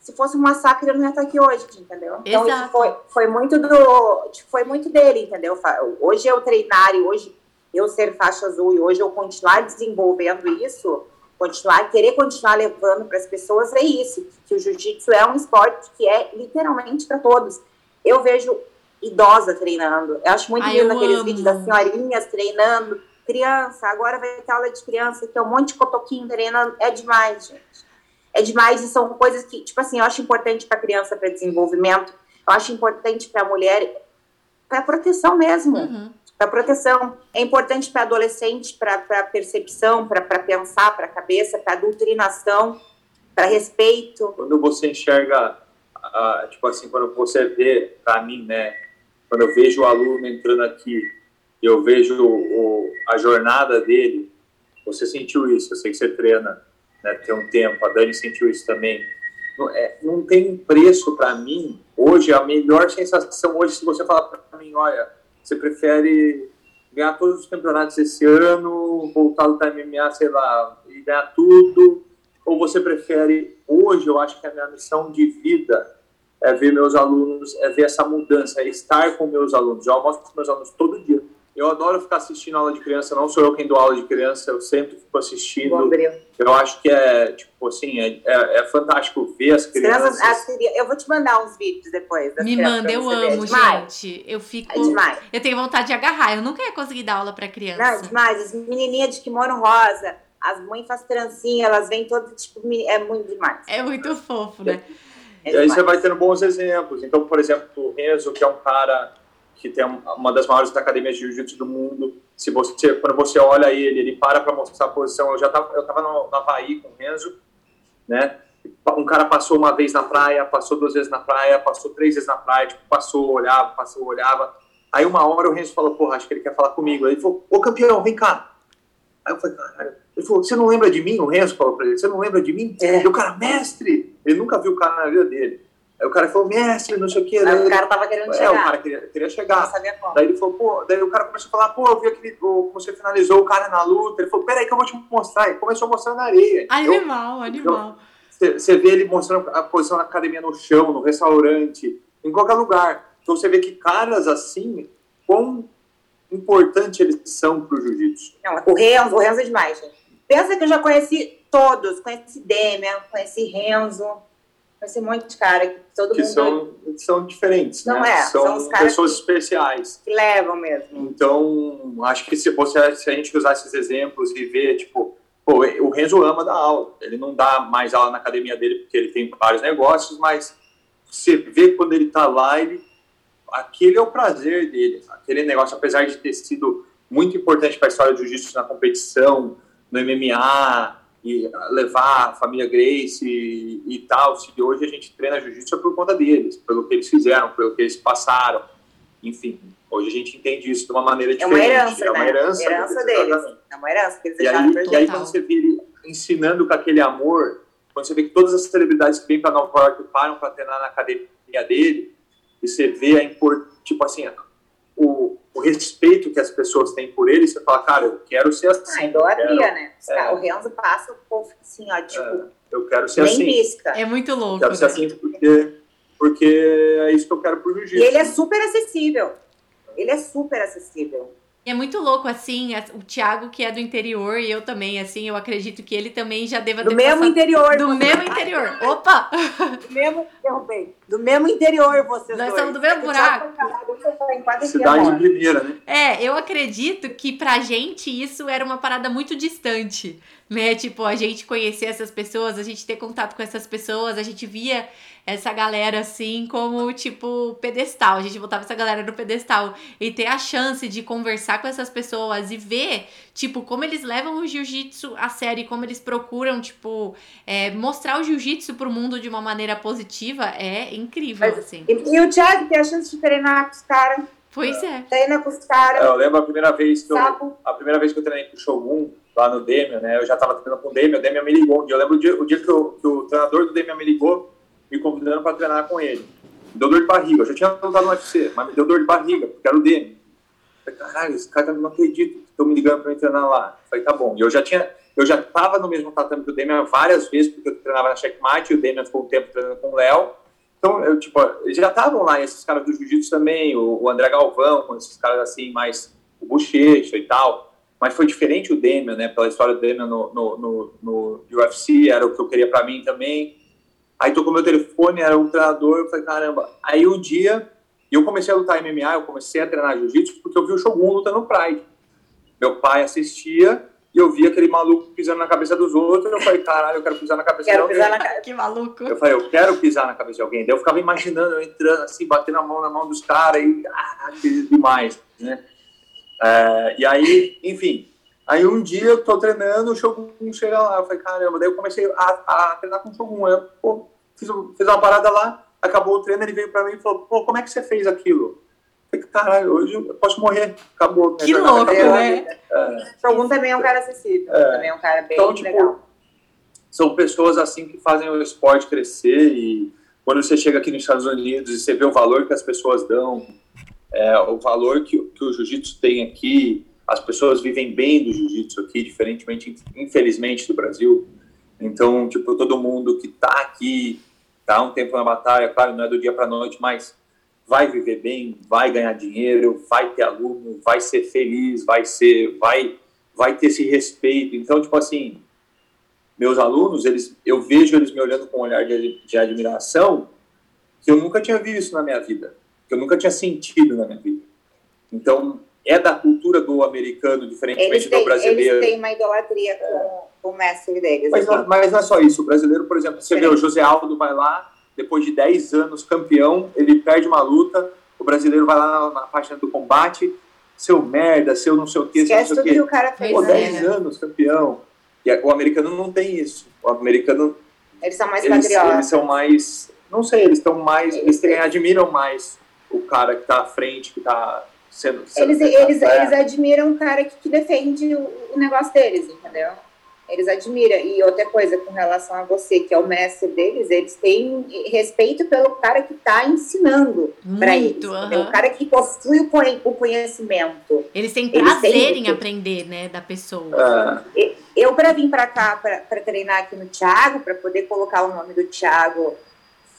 Speaker 2: Se fosse um massacre, eu não ia estar aqui hoje, entendeu? Então, Exato. isso foi, foi muito do, tipo, foi muito dele, entendeu? Hoje eu treinar e hoje eu ser faixa azul e hoje eu continuar desenvolvendo isso, continuar, querer continuar levando para as pessoas é isso, que o jiu-jitsu é um esporte que é literalmente para todos. Eu vejo idosa treinando. Eu acho muito Ai, lindo aqueles amo. vídeos das senhorinhas treinando, criança, agora vai ter aula de criança, que é um monte de cotoquinho treinando, é demais, gente. É demais e são coisas que, tipo assim, eu acho importante para criança, para desenvolvimento, eu acho importante para a mulher, para proteção mesmo. Uhum. Para proteção. É importante para adolescente, para percepção, para pensar, para cabeça, para doutrinação, para respeito.
Speaker 3: Quando você enxerga, uh, tipo assim, quando você vê, para mim, né, quando eu vejo o aluno entrando aqui, eu vejo o, a jornada dele, você sentiu isso, eu sei que você treina né, tem um tempo, a Dani sentiu isso também. Não, é, não tem preço para mim, hoje, a melhor sensação hoje, se você falar para mim, olha, você prefere ganhar todos os campeonatos esse ano, voltar do MMA, sei lá, e ganhar tudo, ou você prefere, hoje, eu acho que a minha missão de vida é ver meus alunos, é ver essa mudança, é estar com meus alunos. Eu almoço com meus alunos todo dia. Eu adoro ficar assistindo aula de criança, não sou eu quem dou aula de criança, eu sempre fico assistindo. Bom, eu acho que é, tipo assim, é, é, é fantástico ver as crianças. As,
Speaker 2: eu vou te mandar uns vídeos depois.
Speaker 1: Me manda, eu amo, é gente. Eu fico. É demais. Eu tenho vontade de agarrar, eu nunca ia conseguir dar aula pra criança. Não,
Speaker 2: é demais. As menininhas de kimono rosa, as mães fazem trancinha, elas vêm todas, tipo, é muito demais.
Speaker 1: É muito fofo, né?
Speaker 3: É e aí você vai tendo bons exemplos. Então, por exemplo, o Renzo, que é um cara que tem uma das maiores academias de jiu-jitsu do mundo. Se você, quando você olha ele, ele para para mostrar a posição. Eu já tava, eu tava no, Havaí com o Renzo, né? Um cara passou uma vez na praia, passou duas vezes na praia, passou três vezes na praia, tipo, passou, olhava, passou, olhava. Aí uma hora o Renzo falou, porra, acho que ele quer falar comigo. Aí ele falou, ô campeão, vem cá. Aí eu falei, caralho. Ele falou, você não lembra de mim? O Renzo falou pra ele, você não lembra de mim? É. E o cara, mestre! Ele nunca viu o cara na vida dele. Aí o cara falou, mestre, não sei o que.
Speaker 2: Aí o cara tava querendo chegar.
Speaker 3: É, o cara queria, queria chegar. Não sabia como. Daí ele falou, pô, daí o cara começou a falar, pô, eu vi aquele, como você finalizou o cara na luta. Ele falou, peraí que eu vou te mostrar. E começou a mostrar na areia.
Speaker 1: Animal, animal.
Speaker 3: Você vê ele mostrando a posição na academia no chão, no restaurante, em qualquer lugar. Então você vê que caras assim, quão importante eles são pro jiu-jitsu.
Speaker 2: O Renzo, o Renzo é demais, gente. Pensa que eu já conheci todos. Conheci Demian, conheci Renzo vai ser de cara que todo
Speaker 3: que
Speaker 2: mundo...
Speaker 3: são, são diferentes,
Speaker 2: não
Speaker 3: né?
Speaker 2: É,
Speaker 3: são,
Speaker 2: são
Speaker 3: pessoas que, especiais.
Speaker 2: Que levam mesmo.
Speaker 3: Então, acho que se, você, se a gente usar esses exemplos e ver, tipo, pô, o Renzo ama dar aula. Ele não dá mais aula na academia dele porque ele tem vários negócios, mas você vê quando ele tá lá, ele, aquele é o prazer dele. Aquele negócio, apesar de ter sido muito importante para a história do jiu-jitsu na competição, no MMA, e levar a família Grace e, e, tal. Se hoje a gente treina jiu-jitsu é por conta deles, pelo que eles fizeram, pelo que eles passaram. Enfim, hoje a gente entende isso de uma maneira diferente.
Speaker 2: É uma herança, é uma herança, né? herança deles. É uma herança que eles
Speaker 3: e aí, e aí quando você vê ele ensinando com aquele amor, quando você vê que todas as celebridades que vêm para Nova York param para treinar na academia dele, e você vê a import, tipo assim, o, o respeito que as pessoas têm por ele, você fala, cara, eu quero ser assim.
Speaker 2: Ah, idolatria, quero, né? É, o Renzo passa o povo assim, ó, tipo. É,
Speaker 3: eu quero ser
Speaker 2: nem
Speaker 3: assim.
Speaker 2: Pisca.
Speaker 1: É muito louco. Eu
Speaker 3: quero ser né? assim porque, porque é isso que eu quero pro jiu-jitsu.
Speaker 2: E ele é super acessível. Ele é super acessível.
Speaker 1: É muito louco, assim, o Thiago, que é do interior, e eu também, assim, eu acredito que ele também já deva
Speaker 2: do ter. Do mesmo passado... interior.
Speaker 1: Do mesmo interior. Opa!
Speaker 2: Do mesmo, derrubei. Do mesmo interior, vocês
Speaker 1: Nós
Speaker 2: dois.
Speaker 1: somos do mesmo buraco.
Speaker 3: Cidade de primeira, né?
Speaker 1: É, eu acredito que pra gente isso era uma parada muito distante, né? Tipo, a gente conhecer essas pessoas, a gente ter contato com essas pessoas, a gente via essa galera assim como, tipo, pedestal. A gente botava essa galera no pedestal e ter a chance de conversar com essas pessoas e ver, tipo, como eles levam o jiu-jitsu a sério, como eles procuram, tipo, é, mostrar o jiu-jitsu pro mundo de uma maneira positiva é incrível,
Speaker 2: Mas-
Speaker 1: assim.
Speaker 2: E, e o Thiago tem a chance de treinar com os caras,
Speaker 1: Pois é.
Speaker 2: treina com os
Speaker 3: É,
Speaker 2: caras,
Speaker 3: Eu lembro a primeira vez que eu, a primeira vez que eu treinei com o Shogun, lá no Demian, né? Eu já tava treinando com o Demian, o Demian me ligou. um dia. Eu lembro o dia, o dia que, o, que o treinador do Demian me ligou, me convidando para treinar com ele. Me deu dor de barriga. Eu já tinha lutado no UFC, mas me deu dor de barriga, porque era o Demian. Eu Falei, caralho, esse cara não acredito estão me ligando para me treinar lá. Eu Falei, tá bom. E eu já tinha, eu já tava no mesmo tatame que o Demian várias vezes, porque eu treinava na Checkmate, e o Demian ficou um tempo treinando com o Léo. Então, eu, tipo, eles já estavam lá, esses caras do jiu-jitsu também, o, o André Galvão, com esses caras assim, mais o Bochecha e tal. Mas foi diferente o Demian, né? Pela história do Demian no, no, no, no UFC, era o que eu queria pra mim também. Aí tocou meu telefone, era um treinador, eu falei, caramba. Aí um dia, eu comecei a lutar MMA, eu comecei a treinar jiu-jitsu porque eu vi o Shogun lutando no Pride. Meu pai assistia e eu via aquele maluco pisando na cabeça dos outros, eu falei, caralho, eu quero pisar na cabeça de
Speaker 2: Quero
Speaker 3: alguém.
Speaker 2: pisar na.
Speaker 1: Que maluco.
Speaker 3: Eu falei, eu quero pisar na cabeça de alguém. Daí eu ficava imaginando, eu entrando assim, batendo a mão na mão dos caras e, ah, que demais, né? É, e aí, enfim, aí um dia eu tô treinando, o Shogun chega lá, eu falei, caramba, daí eu comecei a, a treinar com o Shogun, eu pô, fiz, fiz uma parada lá, acabou o treino, ele veio pra mim e falou, pô, como é que você fez aquilo? Falei, caralho, hoje eu posso morrer, acabou.
Speaker 1: Que
Speaker 3: jornada
Speaker 1: louco,
Speaker 3: acabou.
Speaker 1: né?
Speaker 3: É.
Speaker 2: Shogun também é um cara acessível,
Speaker 3: É.
Speaker 2: também é um cara bem
Speaker 3: Então, tipo,
Speaker 2: legal.
Speaker 3: são pessoas assim que fazem o esporte crescer e quando você chega aqui nos Estados Unidos e você vê o valor que as pessoas dão, é, o valor que, que o jiu-jitsu tem aqui, as pessoas vivem bem do jiu-jitsu aqui, diferentemente, infelizmente, do Brasil. Então, tipo, todo mundo que tá aqui, tá um tempo na batalha, claro, não é do dia para noite, mas vai viver bem, vai ganhar dinheiro, vai ter aluno, vai ser feliz, vai ser, vai, vai ter esse respeito. Então, tipo assim, meus alunos, eles, eu vejo eles me olhando com um olhar de, de admiração que eu nunca tinha visto na minha vida, que eu nunca tinha sentido na minha vida. Então, é da cultura do americano, diferentemente
Speaker 2: têm,
Speaker 3: do brasileiro.
Speaker 2: eles têm uma idolatria com, com o mestre deles.
Speaker 3: Mas,
Speaker 2: assim.
Speaker 3: mas não é só isso. O brasileiro, por exemplo, você vê o José Aldo vai lá, depois de 10 anos campeão, ele perde uma luta, o brasileiro vai lá na, na página do combate, seu merda, seu não sei o que, seu não
Speaker 2: Esquece
Speaker 3: sei o que.
Speaker 2: o cara fez.
Speaker 3: Pô,
Speaker 1: Pois é.
Speaker 3: 10 anos campeão. E o americano não tem isso. O americano,
Speaker 2: Eles são mais
Speaker 3: eles,
Speaker 2: patriotas.
Speaker 3: eles são mais. Não sei, eles estão mais. Eles têm, admiram mais o cara que tá à frente, que tá sendo. sendo
Speaker 2: Eles, eles, eles admiram o cara que, que defende o, o negócio deles, entendeu? Eles admiram. E outra coisa, com relação a você, que é o mestre deles, eles têm respeito pelo cara que está ensinando para eles.
Speaker 1: Aham.
Speaker 2: O cara que possui o conhe- o conhecimento.
Speaker 1: Eles têm
Speaker 2: Eles
Speaker 1: prazer
Speaker 2: têm
Speaker 1: em aprender, né, da pessoa.
Speaker 3: É,
Speaker 2: Eu, para vir para cá, para treinar aqui no Thiago, para poder colocar o nome do Thiago,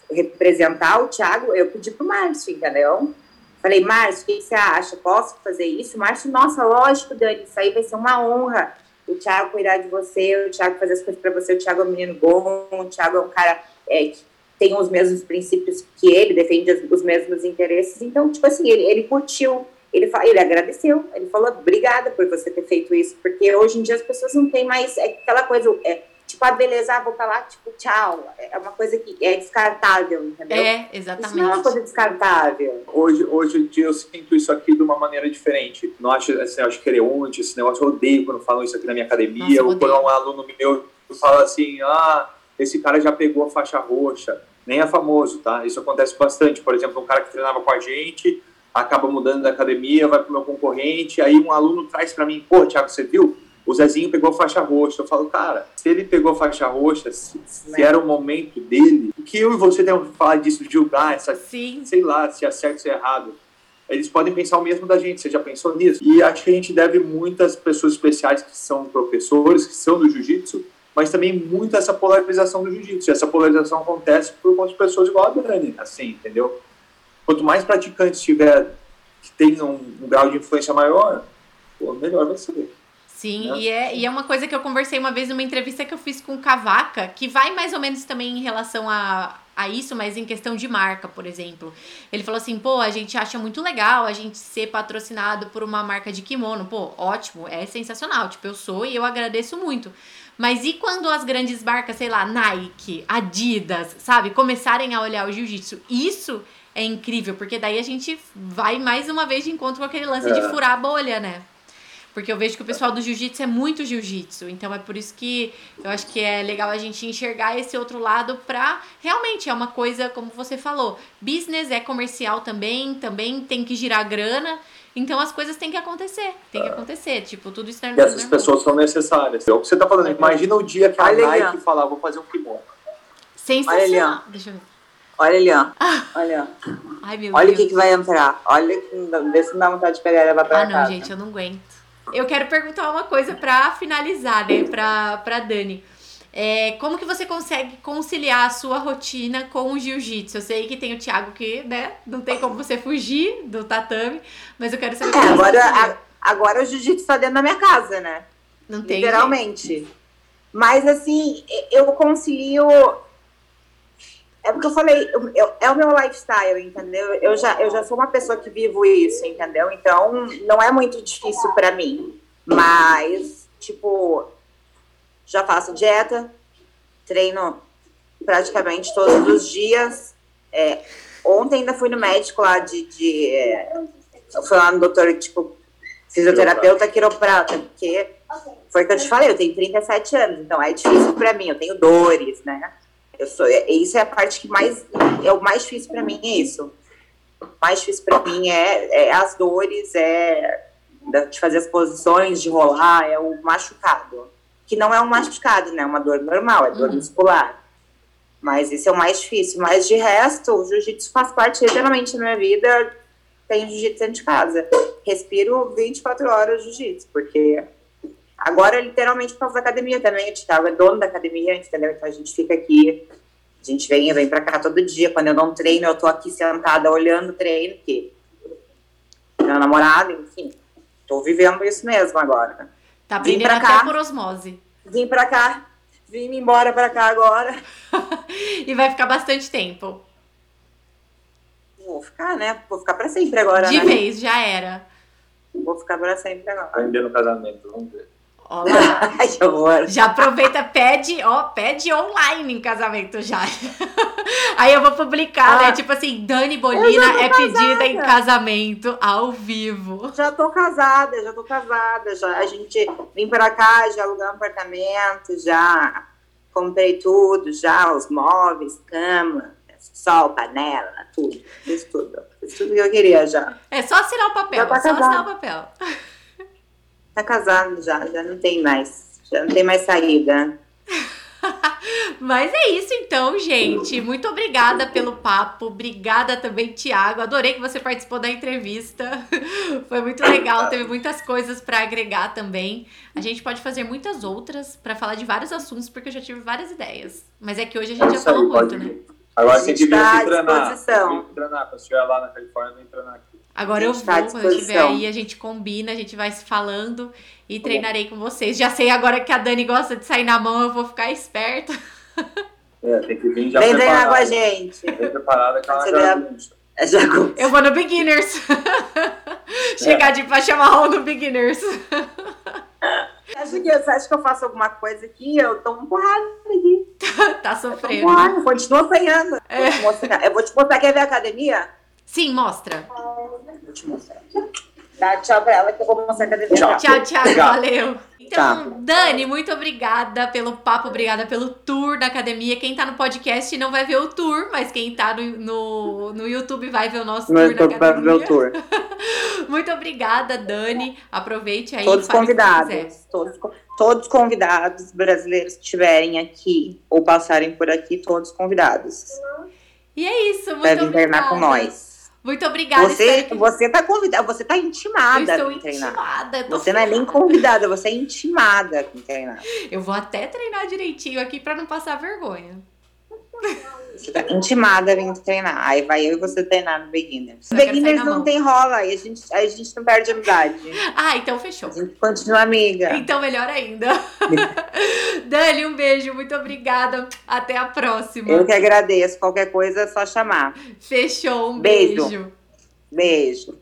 Speaker 2: representar o Thiago, eu pedi pro Márcio, entendeu? Falei, Márcio, o que você acha? Posso fazer isso? Márcio, nossa, lógico, Dani, isso aí vai ser uma honra. O Thiago cuidar de você, o Thiago fazer as coisas para você. O Thiago é um menino bom, o Thiago é um cara é, que tem os mesmos princípios que ele, defende os, os mesmos interesses. Então, tipo assim, ele, ele curtiu, ele, ele agradeceu, ele falou, obrigada por você ter feito isso, porque hoje em dia as pessoas não têm mais é, aquela coisa, é, tipo, a beleza, ah, vou pra lá, tipo, tchau. É uma coisa que é descartável, entendeu?
Speaker 1: É,
Speaker 2: Isso não é uma
Speaker 1: exatamente.
Speaker 2: coisa descartável.
Speaker 3: hoje, hoje em dia eu sinto isso aqui de uma maneira diferente. Não acho esse negócio de quereonte, esse negócio, eu odeio quando falam isso aqui na minha academia,
Speaker 1: Nossa,
Speaker 3: ou quando um aluno meu fala assim, ah, esse cara já pegou a faixa roxa. Nem é famoso, tá? Isso acontece bastante. Por exemplo, um cara que treinava com a gente, acaba mudando da academia, vai pro meu concorrente, aí um aluno traz para mim, pô, Thiago, você viu? O Zezinho pegou a faixa roxa. Eu falo, cara, se ele pegou a faixa roxa, se, se
Speaker 2: Né?
Speaker 3: era o momento dele, o que eu e você temos que falar disso, julgar essa
Speaker 1: Sim.
Speaker 3: sei lá, se é certo ou se é errado. Eles podem pensar o mesmo da gente, você já pensou nisso? E acho que a gente deve muitas pessoas especiais que são professores, que são do jiu-jitsu, mas também muito essa polarização do jiu-jitsu. E essa polarização acontece por conta de pessoas igual a Dani, assim, entendeu? Quanto mais praticantes tiver que tenham um, grau de influência maior, pô, melhor vai ser.
Speaker 1: Sim,
Speaker 3: Né?
Speaker 1: e é, e é uma coisa que eu conversei uma vez numa entrevista que eu fiz com o Cavaca, que vai mais ou menos também em relação a, a isso, mas em questão de marca, por exemplo. Ele falou assim: pô, a gente acha muito legal a gente ser patrocinado por uma marca de kimono. Pô, ótimo, é sensacional. Tipo, eu sou e eu agradeço muito. Mas e quando as grandes marcas, sei lá, Nike, Adidas, sabe, começarem a olhar o jiu-jitsu? Isso é incrível, porque daí a gente vai mais uma vez de encontro com aquele lance é. de furar a bolha, né? Porque eu vejo que o pessoal do jiu-jitsu é muito jiu-jitsu. Então é por isso que eu acho que é legal a gente enxergar esse outro lado pra realmente é uma coisa, como você falou, business é comercial também, também tem que girar grana. Então as coisas têm que acontecer, tem que é. acontecer, tipo, tudo externo.
Speaker 3: E essas pessoas são necessárias. É o que você tá falando. Imagina o dia que a Olha Nike falar, vou fazer um kimono.
Speaker 1: Sensacional. Olha, Deixa eu ver.
Speaker 2: Olha ali, ó. Olha. Ai, meu Olha o que, que vai entrar. Olha, vê se não dá vontade de pegar e levar pra
Speaker 1: ah, casa. Ah, não, gente, eu não aguento. Eu quero perguntar uma coisa para finalizar, né, pra, pra Dani. É, como que você consegue conciliar a sua rotina com o jiu-jitsu? Eu sei que tem o Thiago que, né, não tem como você fugir do tatame, mas eu quero saber
Speaker 2: é, agora, a, agora o jiu-jitsu tá dentro da minha casa, né?
Speaker 1: Não tem
Speaker 2: Literalmente. Jeito. Mas assim, eu concilio é porque eu falei, eu, eu, é o meu lifestyle, entendeu? Eu já, eu já sou uma pessoa que vivo isso, entendeu? Então, não é muito difícil para mim. Mas, tipo, já faço dieta, treino praticamente todos os dias. É, ontem ainda fui no médico lá de. de é, eu fui lá no doutor, tipo, fisioterapeuta quiroprata, porque foi o que eu te falei, eu tenho 37 anos, então é difícil para mim, eu tenho dores, né? Eu sou, é, isso é a parte que mais é o mais difícil para mim é isso. O mais difícil para mim é, é, as dores, é de fazer as posições, de rolar, é o machucado. Que não é um machucado, né? É uma dor normal, é dor uhum. muscular. Mas esse é o mais difícil. Mas de resto, o jiu-jitsu faz parte literalmente da minha vida. Tenho jiu-jitsu dentro de casa. Respiro 24 horas jiu-jitsu, porque Agora, literalmente, por causa da academia também. O Thiago é dono da academia, entendeu? Então a gente fica aqui, a gente vem, vem pra cá todo dia. Quando eu não treino, eu tô aqui sentada olhando o treino, que meu namorado, enfim. Tô vivendo isso mesmo agora.
Speaker 1: Tá aprendendo até cá, por osmose.
Speaker 2: Vim pra cá, vim embora pra cá agora.
Speaker 1: e vai ficar bastante tempo.
Speaker 2: Vou ficar, né? Vou ficar pra sempre agora,
Speaker 1: De
Speaker 2: né?
Speaker 1: vez, já era.
Speaker 2: Vou ficar pra sempre agora.
Speaker 3: Aprender no casamento, vamos ver.
Speaker 1: Ó, já aproveita, pede, ó, pede online em casamento já. Aí eu vou publicar, né, ah, né? Tipo assim, Dani Bolina é casada. pedida em casamento ao vivo.
Speaker 2: Já tô casada, já tô casada. Já, a gente vem pra cá, já alugamos um apartamento, já comprei tudo, já, os móveis, cama, sol, panela, tudo. Fiz tudo. Fiz tudo que eu queria já.
Speaker 1: É só assinar o papel, tá é só assinar o papel.
Speaker 2: Tá casado já, já não tem mais. Já não tem mais saída.
Speaker 1: Mas é isso então, gente. Muito obrigada pelo papo. Obrigada também, Tiago. Adorei que você participou da entrevista. Foi muito legal, teve muitas coisas para agregar também. A gente pode fazer muitas outras para falar de vários assuntos, porque eu já tive várias ideias. Mas é que hoje a gente é já falou muito, né?
Speaker 3: Agora tem que vir tá aqui treinar. Tem que treinar. Quando estiver lá na Califórnia, vem treinar aqui.
Speaker 1: Agora eu vou, quando eu estiver aí, a gente combina, a gente vai se falando e tá treinarei com vocês. Já sei agora que a Dani gosta de sair na mão, eu vou ficar esperta.
Speaker 3: É, tem que vir já
Speaker 2: Vem treinar com a gente.
Speaker 3: Vem preparada com a já,
Speaker 2: já
Speaker 1: Eu vou no Beginners. Chegar é. de faixa marrom no Beginners.
Speaker 2: Acho que, você acha que eu faço alguma coisa aqui? Eu tô um porrada aqui.
Speaker 1: tá sofrendo. Eu
Speaker 2: continuo sonhando. É. Eu vou te mostrar. Quer ver a academia?
Speaker 1: Sim, mostra.
Speaker 2: Vou te mostrar. Dá tchau pra ela que eu vou mostrar a academia.
Speaker 1: Tchau, tchau, tchau valeu. Então, tá. Dani, muito obrigada pelo papo, obrigada pelo tour da academia. Quem tá no podcast não vai ver o tour, mas quem tá no, no, no YouTube vai ver o nosso no tour da academia. Vai ver o tour. muito obrigada, Dani. Aproveite aí.
Speaker 2: Todos convidados. Todos, todos convidados brasileiros que estiverem aqui ou passarem por aqui, todos convidados.
Speaker 1: E é isso, muito
Speaker 2: Deve obrigada. com nós.
Speaker 1: Muito obrigada.
Speaker 2: Você, que... você tá convidada, você tá intimada.
Speaker 1: Eu estou intimada.
Speaker 2: Você não é nem convidada, você é intimada com treinar.
Speaker 1: Eu vou até treinar direitinho aqui para não passar vergonha.
Speaker 2: Você tá intimada a vir treinar. Aí vai eu e você treinar no Beginners. Beginners não tem rola, aí a, gente, aí a gente não perde amizade.
Speaker 1: ah, então fechou.
Speaker 2: A gente continua amiga.
Speaker 1: Então melhor ainda. Dani, um beijo, muito obrigada. Até a próxima.
Speaker 2: Eu que agradeço. Qualquer coisa é só chamar.
Speaker 1: Fechou, um beijo.
Speaker 2: Beijo. beijo.